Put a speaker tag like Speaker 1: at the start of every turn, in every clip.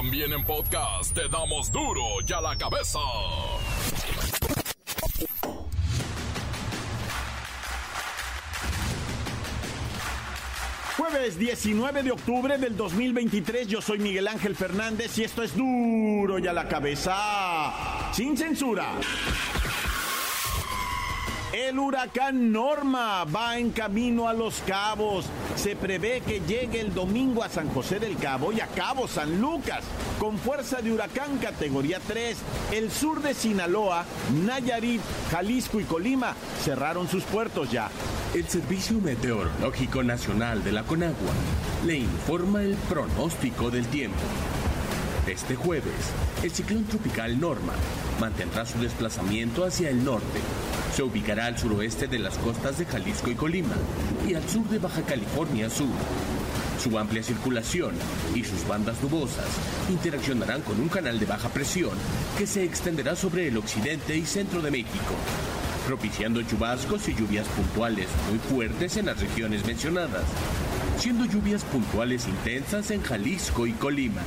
Speaker 1: También en podcast te damos duro y a la cabeza.
Speaker 2: Jueves 19 de octubre del 2023, yo soy Miguel Ángel Fernández y esto es duro y a la cabeza, sin censura. El huracán Norma va en camino a Los Cabos. Se prevé que llegue el domingo a San José del Cabo y a Cabo San Lucas. Con fuerza de huracán categoría 3, el sur de Sinaloa, Nayarit, Jalisco y Colima cerraron sus puertos ya.
Speaker 3: El Servicio Meteorológico Nacional de la Conagua le informa el pronóstico del tiempo. Este jueves, el ciclón tropical Norma mantendrá su desplazamiento hacia el norte. Se ubicará al suroeste de las costas de Jalisco y Colima y al sur de Baja California Sur. Su amplia circulación y sus bandas nubosas interaccionarán con un canal de baja presión que se extenderá sobre el occidente y centro de México, propiciando chubascos y lluvias puntuales muy fuertes en las regiones mencionadas, siendo lluvias puntuales intensas en Jalisco y Colima.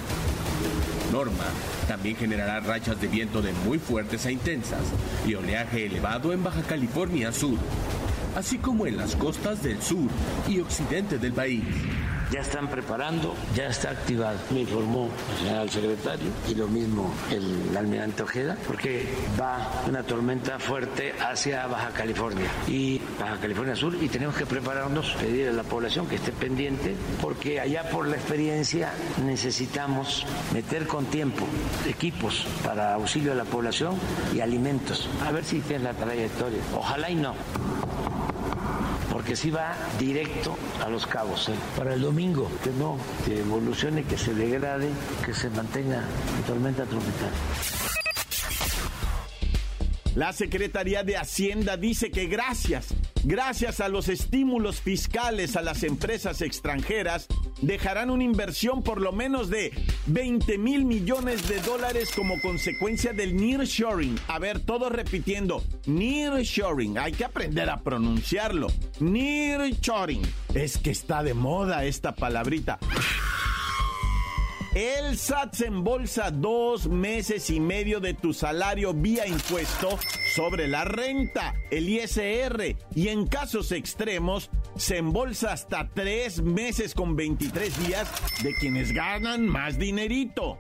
Speaker 3: Norma también generará rachas de viento de muy fuertes a intensas y oleaje elevado en Baja California Sur, así como en las costas del sur y occidente del país
Speaker 4: ya están preparando, ya está activado. Me informó el general secretario y lo mismo el almirante Ojeda, porque va una tormenta fuerte hacia Baja California y Baja California Sur y tenemos que prepararnos, pedir a la población que esté pendiente, porque allá por la experiencia necesitamos meter con tiempo equipos para auxilio a la población y alimentos. A ver si tiene la trayectoria. Ojalá y no porque si va directo a los cabos. ¿eh? Para el domingo, que no que evolucione, que se degrade, que se mantenga la tormenta tropical.
Speaker 2: La Secretaría de Hacienda dice que gracias, gracias a los estímulos fiscales a las empresas extranjeras, dejarán una inversión por lo menos de 20 mil millones de dólares como consecuencia del nearshoring. A ver, todos repitiendo, nearshoring, hay que aprender a pronunciarlo. Nearshoring, es que está de moda esta palabrita. El SAT se embolsa dos meses y medio de tu salario vía impuesto sobre la renta, el ISR, y en casos extremos se embolsa hasta tres meses con 23 días de quienes ganan más dinerito.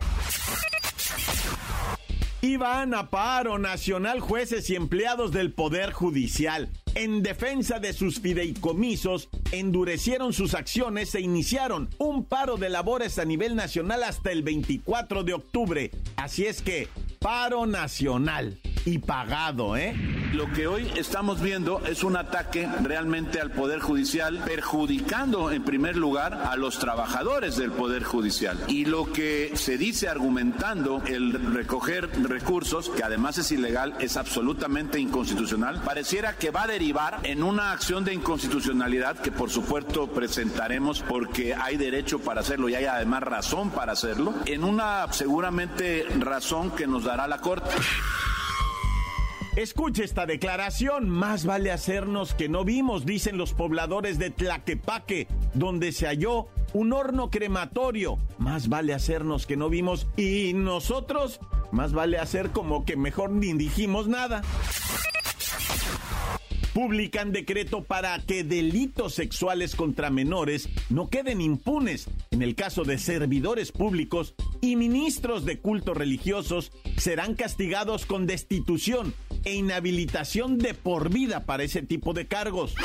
Speaker 2: Iban a paro nacional jueces y empleados del Poder Judicial en defensa de sus fideicomisos, endurecieron sus acciones e iniciaron un paro de labores a nivel nacional hasta el 24 de octubre. Así es que, paro nacional y pagado, ¿eh?
Speaker 5: Lo que hoy estamos viendo es un ataque realmente al Poder Judicial, perjudicando en primer lugar a los trabajadores del Poder Judicial. Y lo que se dice argumentando el recoger recursos, que además es ilegal, es absolutamente inconstitucional, pareciera que va a derivar en una acción de inconstitucionalidad que por supuesto presentaremos porque hay derecho para hacerlo y hay además razón para hacerlo, en una seguramente razón que nos dará la Corte.
Speaker 2: Escuche esta declaración. Más vale hacernos que no vimos, dicen los pobladores de Tlaquepaque, donde se halló un horno crematorio. Más vale hacernos que no vimos y nosotros, más vale hacer como que mejor ni dijimos nada publican decreto para que delitos sexuales contra menores no queden impunes. En el caso de servidores públicos y ministros de cultos religiosos, serán castigados con destitución e inhabilitación de por vida para ese tipo de cargos.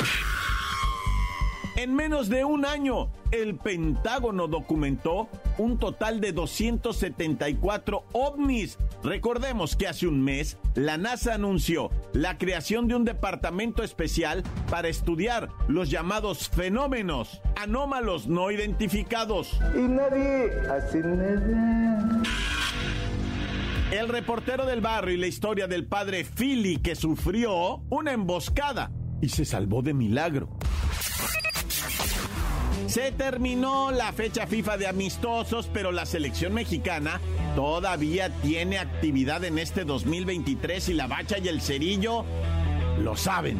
Speaker 2: En menos de un año, el Pentágono documentó un total de 274 ovnis. Recordemos que hace un mes la NASA anunció la creación de un departamento especial para estudiar los llamados fenómenos anómalos no identificados. Y nadie hace nada. El reportero del barrio y la historia del padre Philly que sufrió una emboscada y se salvó de milagro. Se terminó la fecha FIFA de amistosos, pero la selección mexicana todavía tiene actividad en este 2023 y la bacha y el cerillo lo saben.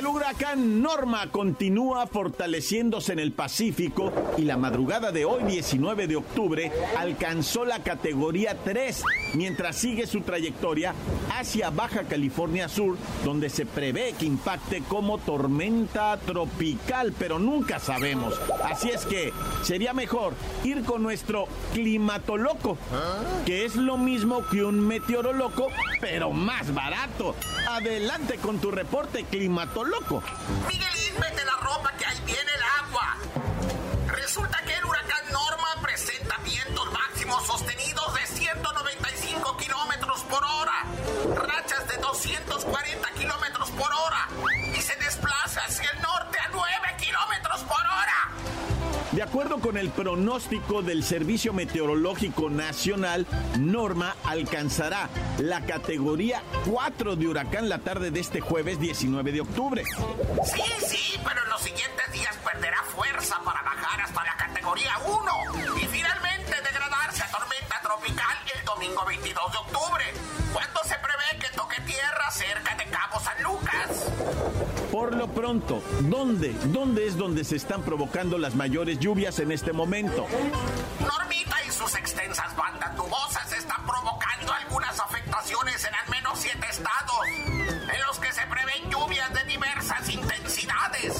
Speaker 2: El huracán Norma continúa fortaleciéndose en el Pacífico y la madrugada de hoy, 19 de octubre, alcanzó la categoría 3, mientras sigue su trayectoria hacia Baja California Sur, donde se prevé que impacte como tormenta tropical, pero nunca sabemos. Así es que sería mejor ir con nuestro climatoloco, que es lo mismo que un meteoroloco, pero más barato. Adelante con tu reporte climatológico loco.
Speaker 6: Miguelín, vete la ropa que ahí viene el agua. Resulta que el huracán Norma presenta vientos máximos sostenidos de 195 kilómetros por hora, rachas de 240
Speaker 2: De acuerdo con el pronóstico del Servicio Meteorológico Nacional, Norma alcanzará la categoría 4 de huracán la tarde de este jueves 19 de octubre.
Speaker 6: Sí, sí, pero en los siguientes días perderá fuerza para bajar hasta la categoría 1 y finalmente degradarse a tormenta tropical el domingo 22 de octubre, cuando se prevé que toque tierra cerca de Cabo San Lucas.
Speaker 2: Por lo pronto, ¿dónde? ¿Dónde es donde se están provocando las mayores lluvias en este momento?
Speaker 6: Normita y sus extensas bandas nubosas están provocando algunas afectaciones en al menos siete estados, en los que se prevén lluvias de diversas intensidades.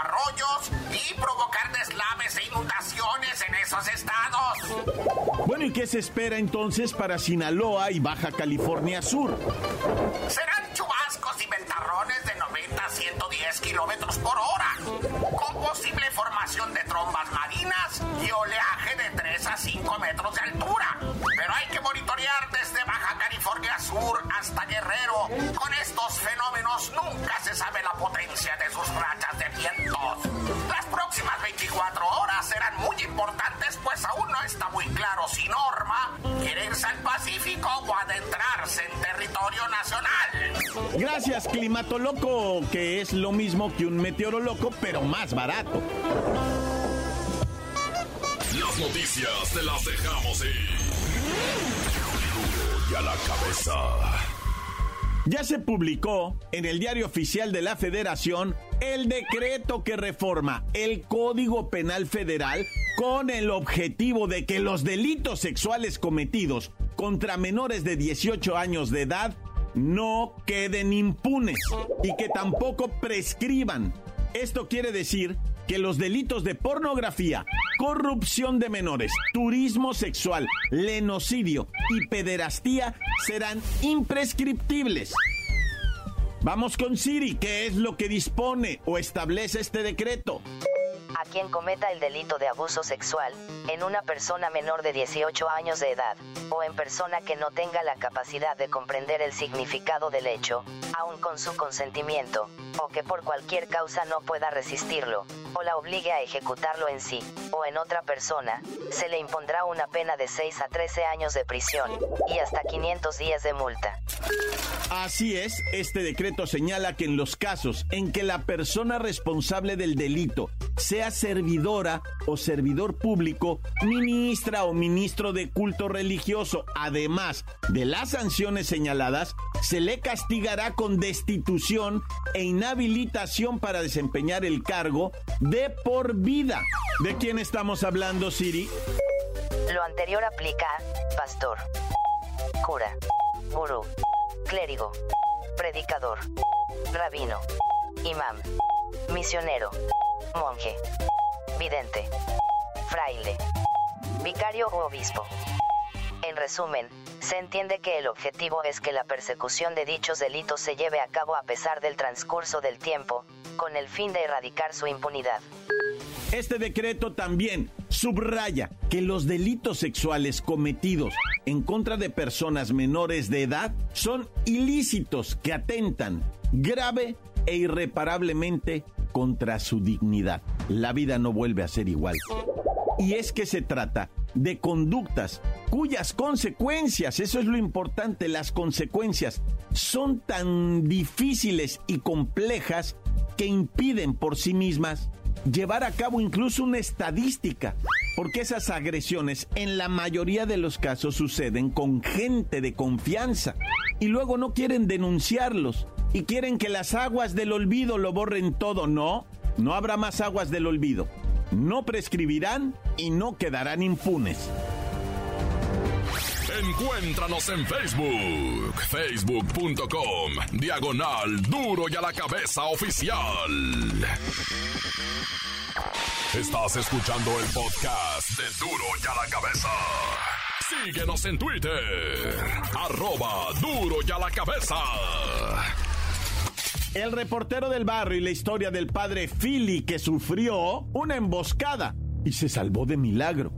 Speaker 6: O arroyos y provocar deslaves e inundaciones en esos estados.
Speaker 2: Bueno, ¿y qué se espera entonces para Sinaloa y Baja California Sur?
Speaker 6: Serán chubascos y ventarrones de 90 a 110 kilómetros por hora, con posible formación de trombas marinas y oleaje de 3 a 5 metros de altura. Pero
Speaker 2: climatoloco, que es lo mismo que un meteoroloco, pero más barato.
Speaker 1: Las noticias te las dejamos ir. Y a la cabeza.
Speaker 2: Ya se publicó en el diario oficial de la Federación el decreto que reforma el Código Penal Federal con el objetivo de que los delitos sexuales cometidos contra menores de 18 años de edad no queden impunes y que tampoco prescriban. Esto quiere decir que los delitos de pornografía, corrupción de menores, turismo sexual, lenocidio y pederastía serán imprescriptibles. Vamos con Siri, ¿qué es lo que dispone o establece este decreto?
Speaker 7: A quien cometa el delito de abuso sexual, en una persona menor de 18 años de edad, o en persona que no tenga la capacidad de comprender el significado del hecho, aun con su consentimiento, o que por cualquier causa no pueda resistirlo, o la obligue a ejecutarlo en sí, o en otra persona, se le impondrá una pena de 6 a 13 años de prisión, y hasta 500 días de multa.
Speaker 2: Así es, este decreto señala que en los casos en que la persona responsable del delito sea servidora o servidor público, ministra o ministro de culto religioso, además de las sanciones señaladas, se le castigará con destitución e inhabilitación para desempeñar el cargo de por vida. ¿De quién estamos hablando, Siri?
Speaker 7: Lo anterior aplica pastor, cura, gurú, clérigo, predicador, rabino, imam, misionero, monje, vidente, fraile, vicario o obispo. En resumen, se entiende que el objetivo es que la persecución de dichos delitos se lleve a cabo a pesar del transcurso del tiempo, con el fin de erradicar su impunidad.
Speaker 8: Este decreto también subraya que los delitos sexuales cometidos en contra de personas menores de edad son ilícitos que atentan grave e irreparablemente contra su dignidad. La vida no vuelve a ser igual. Y es que se trata de conductas cuyas consecuencias, eso es lo importante, las consecuencias son tan difíciles y complejas que impiden por sí mismas llevar a cabo incluso una estadística, porque esas agresiones en la mayoría de los casos suceden con gente de confianza y luego no quieren denunciarlos y quieren que las aguas del olvido lo borren todo. No, no habrá más aguas del olvido. No prescribirán y no quedarán impunes.
Speaker 1: Encuéntranos en Facebook, facebook.com, diagonal duro y a la cabeza oficial. Estás escuchando el podcast de duro y a la cabeza. Síguenos en Twitter, arroba duro y a la cabeza.
Speaker 8: El reportero del barrio y la historia del padre Philly que sufrió una emboscada y se salvó de milagro.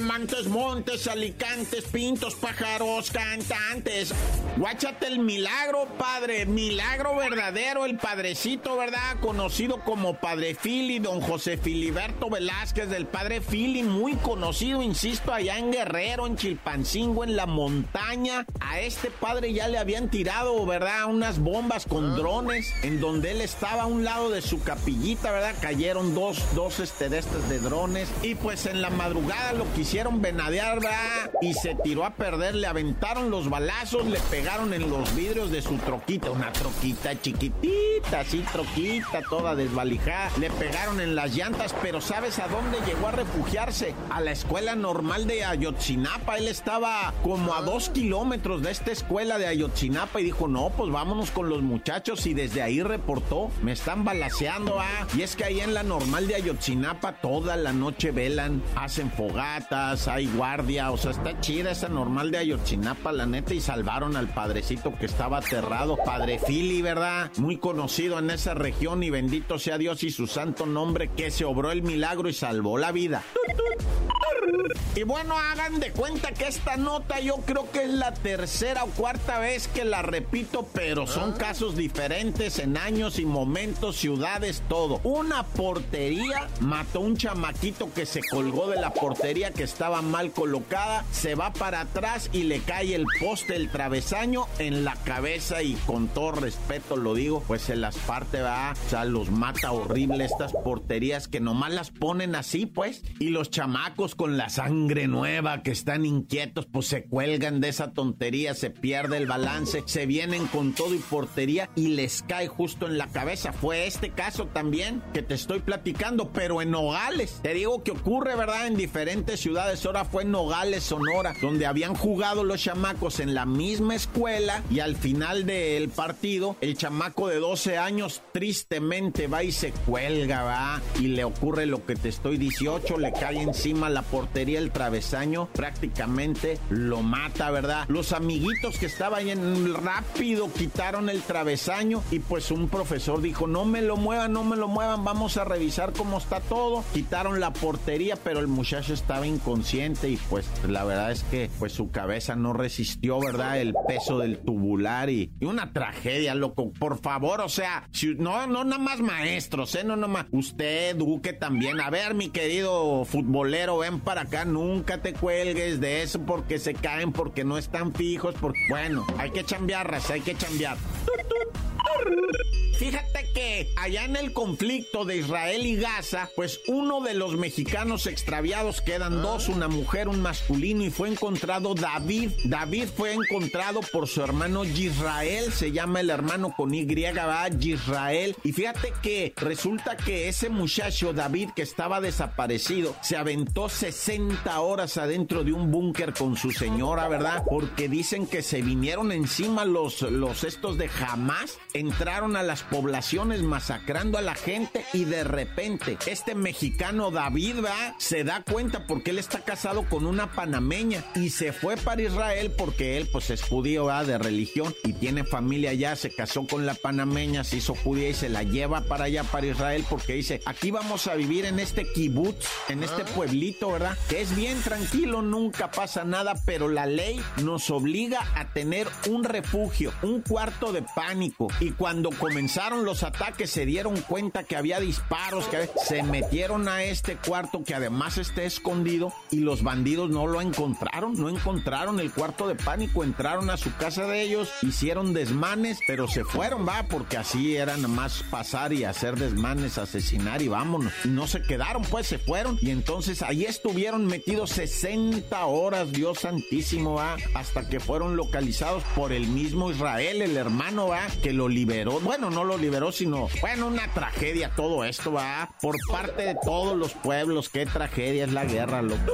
Speaker 2: Mantos, montes, alicantes, pintos, pájaros, cantantes. Guáchate el milagro, padre, milagro verdadero, el padrecito, ¿verdad? Conocido como Padre Fili, don José Filiberto Velázquez, del Padre Fili, muy conocido, insisto, allá en Guerrero, en Chilpancingo, en la montaña. A este padre ya le habían tirado, ¿verdad? Unas bombas con drones, en donde él estaba a un lado de su capillita, ¿verdad? Cayeron dos, dos este, de estos de drones. Y pues en la madrugada lo quisieron hicieron venadear, Y se tiró a perder, le aventaron los balazos, le pegaron en los vidrios de su troquita, una troquita chiquitita, así troquita, toda desvalijada. Le pegaron en las llantas, pero ¿sabes a dónde llegó a refugiarse? A la escuela normal de Ayotzinapa. Él estaba como a dos kilómetros de esta escuela de Ayotzinapa y dijo, no, pues vámonos con los muchachos y desde ahí reportó, me están balaseando, ah. Y es que ahí en la normal de Ayotzinapa toda la noche velan, hacen fogata hay guardia, o sea, está chida esa normal de Ayotzinapa, la neta, y salvaron al padrecito que estaba aterrado, Padre Fili, ¿verdad? Muy conocido en esa región y bendito sea Dios y su santo nombre que se obró el milagro y salvó la vida. Y bueno, hagan de cuenta que esta nota yo creo que es la tercera o cuarta vez que la repito, pero son ah. casos diferentes en años y momentos, ciudades, todo. Una portería mató un chamaquito que se colgó de la portería que estaba mal colocada, se va para atrás y le cae el poste, el travesaño en la cabeza y con todo respeto lo digo, pues se las parte, va, o sea, los mata horrible estas porterías que nomás las ponen así, pues, y los chamacos con la sangre nueva que están inquietos, pues se cuelgan de esa tontería, se pierde el balance, se vienen con todo y portería y les cae justo en la cabeza. Fue este caso también que te estoy platicando, pero en Nogales. Te digo que ocurre, ¿verdad? En diferentes ciudades Ahora fue en Nogales, Sonora, donde habían jugado los chamacos en la misma escuela y al final del partido, el chamaco de 12 años tristemente va y se cuelga, va, y le ocurre lo que te estoy 18, le cae encima la portería, el travesaño, prácticamente lo mata, ¿verdad? Los amiguitos que estaban en rápido quitaron el travesaño y pues un profesor dijo, no me lo muevan, no me lo muevan, vamos a revisar cómo está todo. Quitaron la portería, pero el muchacho estaba inconsciente y pues la verdad es que pues su cabeza no resistió, ¿verdad? El peso del tubular y, una tragedia, loco. Por favor, o sea, si, no, no nada más maestros, ¿eh? No nada más. Usted, Duque, también. A ver, mi querido futbolero, ven para acá, nunca te cuelgues de eso porque se caen, porque no están fijos, porque, bueno, hay que chambear, hay que chambear. Fíjate que allá en el conflicto de Israel y Gaza, pues uno de los mexicanos extraviados quedan dos, una mujer, un masculino, y fue encontrado David. David fue encontrado por su hermano Israel, se llama el hermano con Y, va, Israel. Y fíjate que resulta que ese muchacho David que estaba desaparecido se aventó 60 horas adentro de un búnker con su señora, ¿verdad? Porque dicen que se vinieron encima los, los estos de jamás entraron a las poblaciones masacrando a la gente y de repente este mexicano David va, se da cuenta porque él está casado con una panameña y se fue para Israel porque él pues es judío de religión y tiene familia allá, se casó con la panameña, se hizo judía y se la lleva para allá para Israel porque dice, aquí vamos a vivir en este kibutz, en este pueblito, ¿verdad? Que es bien tranquilo, nunca pasa nada, pero la ley nos obliga a tener un refugio, un cuarto de pánico. Y cuando comenzaron los ataques se dieron cuenta que había disparos, que se metieron a este cuarto que además está escondido y los bandidos no lo encontraron, no encontraron el cuarto de pánico, entraron a su casa de ellos, hicieron desmanes, pero se fueron, va, porque así era nada más pasar y hacer desmanes, asesinar y vámonos. no se quedaron, pues se fueron y entonces ahí estuvieron metidos 60 horas, Dios santísimo, va, hasta que fueron localizados por el mismo Israel, el hermano, va, que lo liberó. Bueno, no lo liberó, sino, bueno, una tragedia todo esto, va, por parte de todos los pueblos. Qué tragedia es la guerra, loco.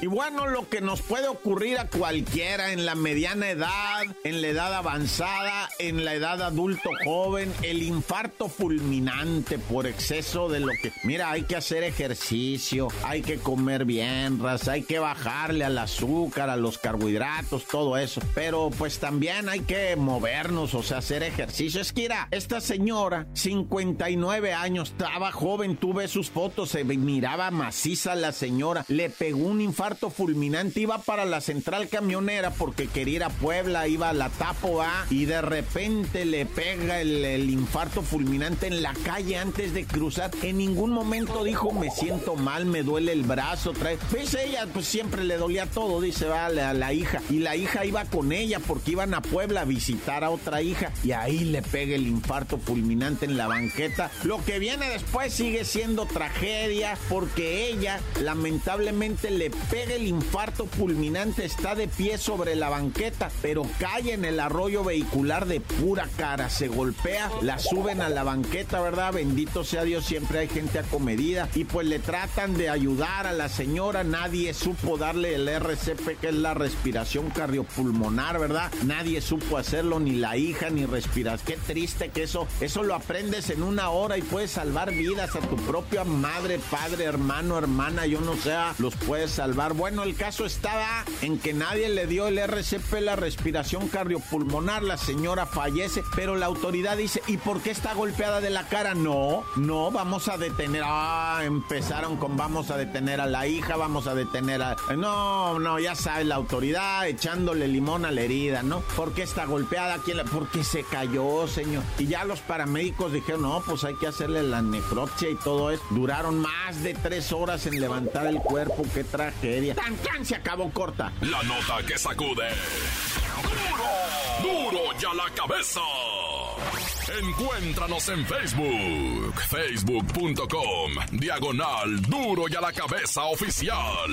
Speaker 2: Y bueno, lo que nos puede ocurrir a cualquiera en la mediana edad, en la edad avanzada, en la edad adulto joven, el infarto fulminante por exceso de lo que... Mira, hay que hacer ejercicio, hay que comer bien, raza, hay que bajarle al azúcar, a los carbohidratos, todo eso. Pero pues también hay que movernos, o sea, hacer ejercicio. Es que mira, esta señora, 59 años, estaba joven, tuve sus fotos, se miraba maciza la señora, le pegó un infarto fulminante, iba para la central camionera porque quería ir a Puebla, iba a la Tapo A y de repente le pega el, infarto fulminante en la calle antes de cruzar. En ningún momento dijo me siento mal, me duele el brazo, trae. Pues ella pues siempre le dolía todo, dice, vale, a la hija. Y la hija iba con ella porque iban a Puebla a visitar a otra hija y ahí le pega el infarto fulminante en la banqueta. Lo que viene después sigue siendo tragedia porque ella lamentablemente le pega el infarto fulminante, está de pie sobre la banqueta, pero cae en el arroyo vehicular de pura cara, se golpea, la suben a la banqueta, ¿verdad? Bendito sea Dios, siempre hay gente acomedida y pues le tratan de ayudar a la señora, nadie supo darle el RCP que es la respiración cardiopulmonar, ¿verdad? Nadie supo hacerlo, ni la hija, ni respiras. Qué triste que eso, eso lo aprendes en una hora y puedes salvar vidas a tu propia madre, padre, hermano, hermana, yo no sé, los puedes salvar. Bueno, el caso estaba en que nadie le dio el RCP, la respiración cardiopulmonar, la señora fallece, pero la autoridad dice, ¿y por qué está golpeada de la cara? No, no, vamos a detener, ah, empezaron con vamos a detener a la hija, vamos a detener a... No, no, ya sabes, la autoridad echándole limón a la herida, ¿no? ¿Por qué está golpeada? ¿Quién la... Porque se cayó, señor. Y ya los paramédicos dijeron, no, pues hay que hacerle la necropsia y todo eso. Duraron más de tres horas en levantar el cuerpo, qué tragedia. ¡Tan, tan! Se acabó corta.
Speaker 1: La nota que sacude. ¡Duro! ¡Duro ya la cabeza! Encuéntranos en Facebook, facebook.com, diagonal Duro y a la cabeza oficial.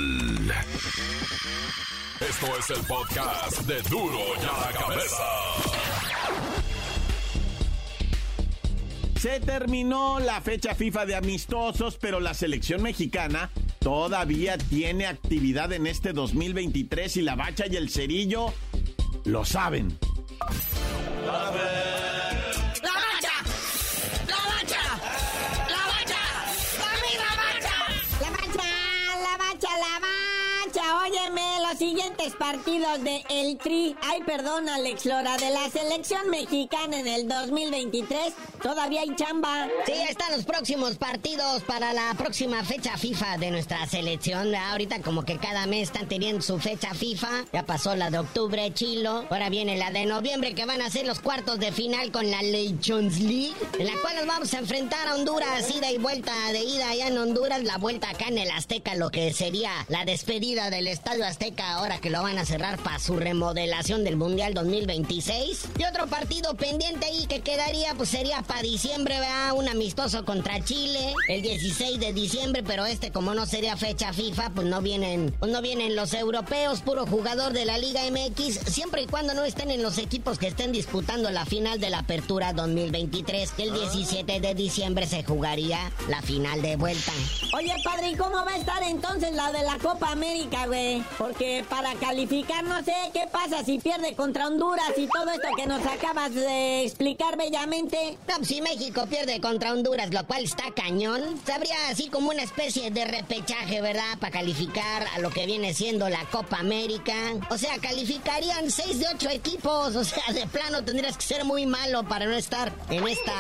Speaker 1: Esto es el podcast de Duro y a la cabeza.
Speaker 2: Se terminó la fecha FIFA de amistosos, pero la selección mexicana todavía tiene actividad en este 2023 y la bacha y el cerillo lo saben.
Speaker 9: Partidos de El Tri, ay perdón Alex Lora, de la selección mexicana en el 2023, todavía hay chamba.
Speaker 10: Sí, están los próximos partidos para la próxima fecha FIFA de nuestra selección. Ahorita como que cada mes están teniendo su fecha FIFA. Ya pasó la de octubre, Chilo. Ahora viene la de noviembre que van a ser los cuartos de final con la Nations League, en la cual nos vamos a enfrentar a Honduras, ida y vuelta de ida allá en Honduras, la vuelta acá en el Azteca, lo que sería la despedida del Estadio Azteca ahora que lo van a cerrar para su remodelación del Mundial 2026. Y otro partido pendiente ahí que quedaría, pues sería para diciembre, ¿verdad? Un amistoso contra Chile, el 16 de diciembre, pero este como no sería fecha FIFA, pues no vienen, pues no vienen los europeos, puro jugador de la Liga MX, siempre y cuando no estén en los equipos que estén disputando la final de la Apertura 2023, que el 17 de diciembre se jugaría la final de vuelta.
Speaker 9: Oye, padre, ¿y cómo va a estar entonces la de la Copa América, güey? Porque para calificar calificar, no sé qué pasa si pierde contra Honduras y todo esto que nos acabas de explicar bellamente.
Speaker 10: No, si México pierde contra Honduras, lo cual está cañón, sabría así como una especie de repechaje, ¿verdad? Para calificar a lo que viene siendo la Copa América. O sea, calificarían 6 de 8 equipos. O sea, de plano tendrías que ser muy malo para no estar en esta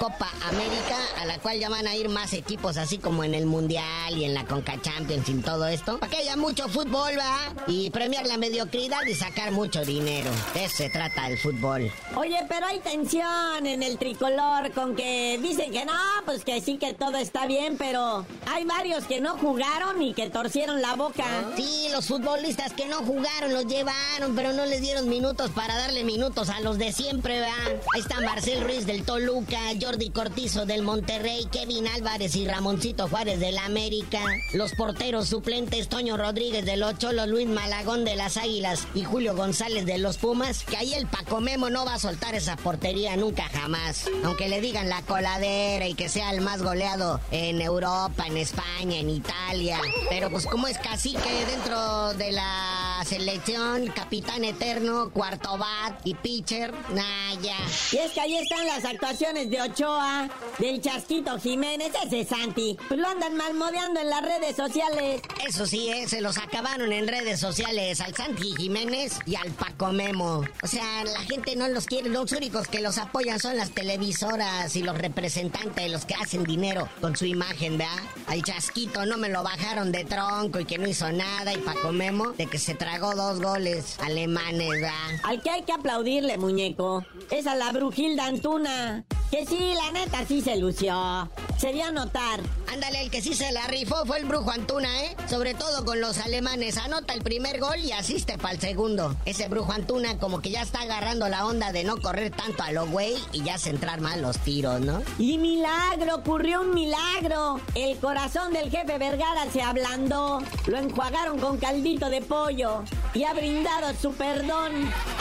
Speaker 10: Copa América, a la cual ya van a ir más equipos, así como en el Mundial y en la Conca Champions y todo esto. Para que haya mucho fútbol, ¿va? Y la mediocridad y sacar mucho dinero. De eso se trata el fútbol.
Speaker 9: Oye, pero hay tensión en el tricolor con que dicen que no, pues que sí que todo está bien, pero hay varios que no jugaron y que torcieron la boca.
Speaker 10: Sí, los futbolistas que no jugaron los llevaron, pero no les dieron minutos para darle minutos a los de siempre. Ahí está Marcel Ruiz del Toluca, Jordi Cortizo del Monterrey, Kevin Álvarez y Ramoncito Juárez del América, los porteros suplentes Toño Rodríguez del Ocholo, Luis Malagón las Águilas y Julio González de los Pumas, que ahí el Paco Memo no va a soltar esa portería nunca jamás. Aunque le digan la coladera y que sea el más goleado en Europa, en España, en Italia. Pero pues como es cacique dentro de la selección, capitán eterno, cuarto bat y pitcher, nah, ya.
Speaker 9: Y es que ahí están las actuaciones de Ochoa, del Chasquito Jiménez, ese Santi. Pues lo andan malmodeando en las redes sociales.
Speaker 10: Eso sí, eh, se los acabaron en redes sociales al Santi Jiménez y al Paco Memo. O sea, la gente no los quiere, los únicos que los apoyan son las televisoras y los representantes, los que hacen dinero con su imagen, ¿verdad? Al Chasquito no me lo bajaron de tronco y que no hizo nada y Paco Memo de que se tragó dos goles alemanes, ¿verdad?
Speaker 9: Al que hay que aplaudirle, muñeco, es a la Brujilda Antuna. Que sí, la neta sí se lució. Se dio a notar.
Speaker 10: Ándale, el que sí se la rifó fue el brujo Antuna, ¿eh? Sobre todo con los alemanes. Anota el primer gol y asiste para el segundo. Ese brujo Antuna como que ya está agarrando la onda de no correr tanto a lo güey y ya centrar mal los tiros, ¿no?
Speaker 9: Y milagro, ocurrió un milagro. El corazón del jefe Vergara se ablandó. Lo enjuagaron con caldito de pollo y ha brindado su perdón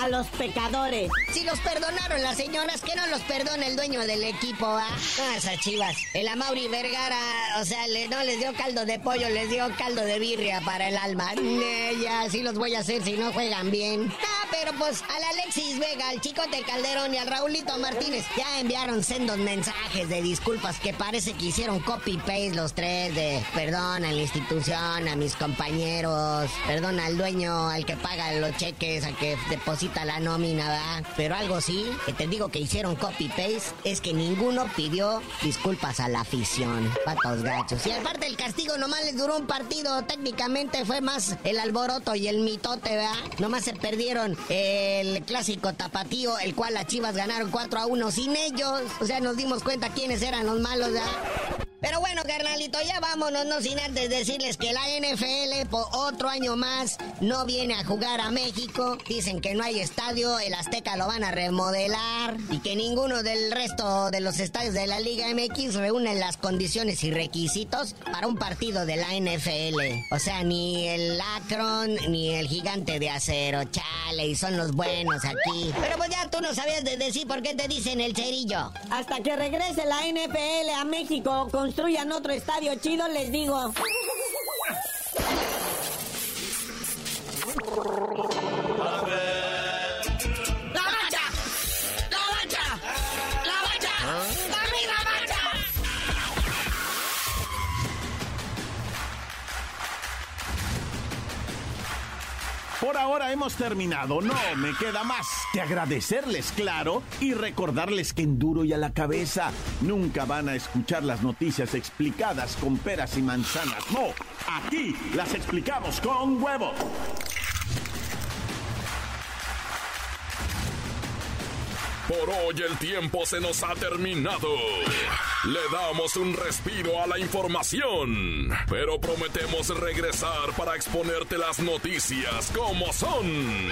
Speaker 9: a los pecadores.
Speaker 10: Si los perdonaron las señoras, que no los perdone el dueño del equipo, ¿ah? No, esas chivas. El Amauri Vergara, o sea, le, no les dio caldo de pollo, les dio caldo de birria para el alma. Ya, así los voy a hacer si no juegan bien. Pero pues al Alexis Vega, al Chicote Calderón y al Raulito Martínez ya enviaron sendos mensajes de disculpas que parece que hicieron copy-paste los tres de perdón a la institución, a mis compañeros, perdón al dueño, al que paga los cheques, al que deposita la nómina, ¿verdad? Pero algo sí, que te digo que hicieron copy-paste, es que ninguno pidió disculpas a la afición. Patos gachos. Y aparte el castigo nomás les duró un partido, técnicamente fue más el alboroto y el mitote, ¿verdad? Nomás se perdieron el clásico tapatío, el cual las chivas ganaron 4 a 1 sin ellos. O sea, nos dimos cuenta quiénes eran los malos. Pero bueno, carnalito, ya vámonos, no sin antes decirles que la NFL por otro año más no viene a jugar a México. Dicen que no hay estadio, el Azteca lo van a remodelar y que ninguno del resto de los estadios de la Liga MX reúnen las condiciones y requisitos para un partido de la NFL. O sea, ni el Akron ni el gigante de acero, chale, y son los buenos aquí. Pero pues ya tú no sabías de decir por qué te dicen el cerillo.
Speaker 9: Hasta que regrese la NFL a México, construyan otro estadio chido, les digo.
Speaker 6: ¡La mancha! ¡La mancha! ¡La mancha! ¡Dame la mancha!
Speaker 8: Por ahora hemos terminado. No me queda más que agradecerles, claro, y recordarles que en duro y a la cabeza nunca van a escuchar las noticias explicadas con peras y manzanas. No, aquí las explicamos con huevo.
Speaker 1: Por hoy el tiempo se nos ha terminado. Le damos un respiro a la información, pero prometemos regresar para exponerte las noticias como son.